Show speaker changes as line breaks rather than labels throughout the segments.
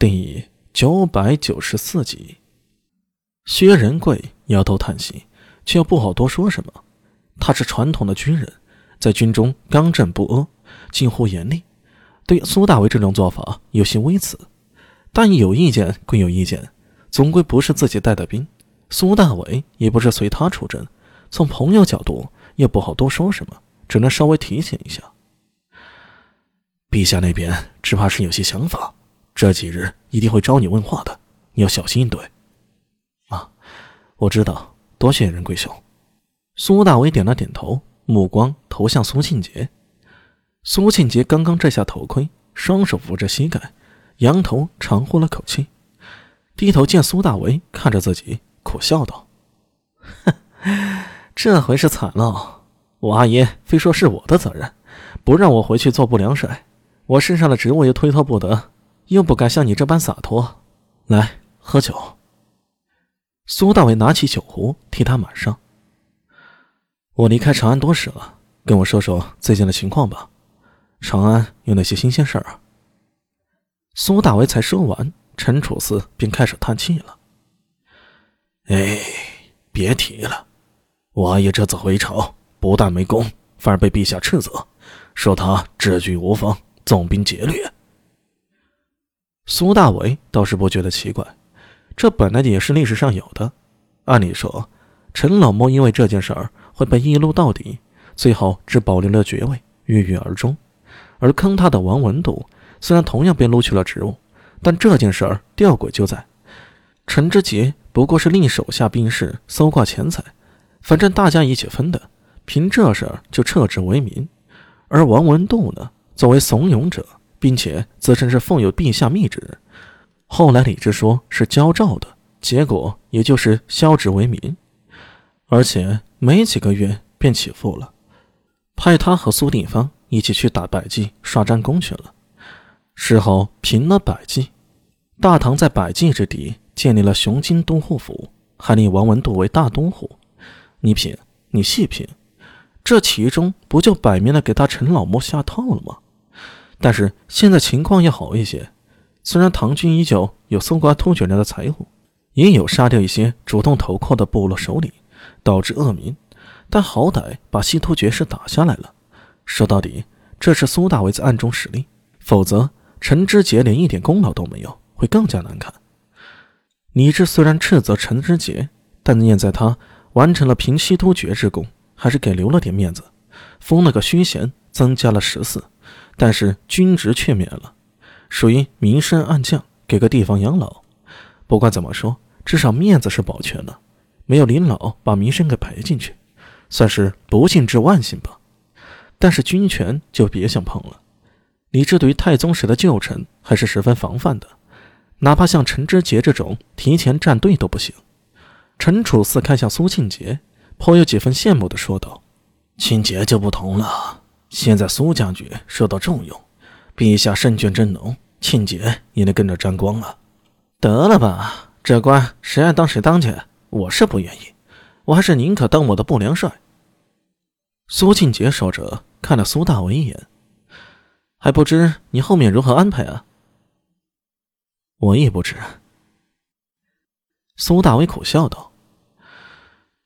第九百九十四集，薛仁贵摇头叹息，却又不好多说什么。他是传统的军人，在军中刚正不阿，近乎严厉，对苏大为这种做法有些微词，但有意见归有意见，总归不是自己带的兵，苏大伟也不是随他出征，从朋友角度也不好多说什么，只能稍微提醒一下。陛下那边只怕是有些想法。这几日一定会招你问话的，你要小心应对。啊，我知道，多谢仁贵兄。苏大伟点了点头，目光投向苏庆杰。苏庆杰刚刚摘下头盔，双手扶着膝盖，仰头长呼了口气，低头见苏大为看着自己，苦笑道：“哼，这回是惨了。我阿爷非说是我的责任，不让我回去做不良帅，我身上的职务又推脱不得。”又不敢像你这般洒脱，来喝酒。苏大伟拿起酒壶替他满上。我离开长安多时了，跟我说说最近的情况吧。长安有哪些新鲜事儿啊？苏大为才说完，陈楚思便开始叹气了。
哎，别提了，我阿爷这次回朝，不但没功，反而被陛下斥责，说他治军无方，纵兵劫掠。
苏大伟倒是不觉得奇怪，这本来也是历史上有的。按理说，陈老莫因为这件事儿会被一撸到底，最后只保留了爵位，郁郁而终。而坑他的王文度虽然同样被撸去了职务，但这件事儿吊诡就在，陈之杰不过是令手下兵士搜刮钱财，反正大家一起分的，凭这事就撤职为民。而王文度呢，作为怂恿者。并且自称是奉有陛下密旨，后来李治说是交诏的，结果也就是削职为民，而且没几个月便起复了，派他和苏定方一起去打百济刷战功去了。事后平了百济，大唐在百济之地建立了雄津都护府，还立王文度为大都护。你品，你细品，这其中不就摆明了给他陈老莫下套了吗？但是现在情况要好一些，虽然唐军依旧有搜刮突厥人的财物，也有杀掉一些主动投靠的部落首领，导致恶名，但好歹把西突厥是打下来了。说到底，这是苏大为在暗中使力，否则陈知节连一点功劳都没有，会更加难看。李治虽然斥责陈知节，但念在他完成了平西突厥之功，还是给留了点面子，封了个虚衔，增加了十四。但是军职却免了，属于明升暗降，给个地方养老。不管怎么说，至少面子是保全了，没有林老把名声给赔进去，算是不幸之万幸吧。但是军权就别想碰了。李治对于太宗时的旧臣还是十分防范的，哪怕像陈知节这种提前站队都不行。陈楚四看向苏庆杰，颇有几分羡慕的说道：“
庆杰就不同了。”现在苏将军受到重用，陛下圣眷真浓，庆节也能跟着沾光了。
得了吧，这官谁爱当谁当去，我是不愿意，我还是宁可当我的不良帅。苏庆杰说着，看了苏大为一眼，还不知你后面如何安排啊？
我也不知。
苏大为苦笑道：“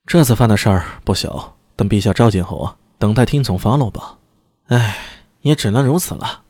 这次犯的事儿不小，等陛下召见后啊，等待听从发落吧。”唉，也只能如此了。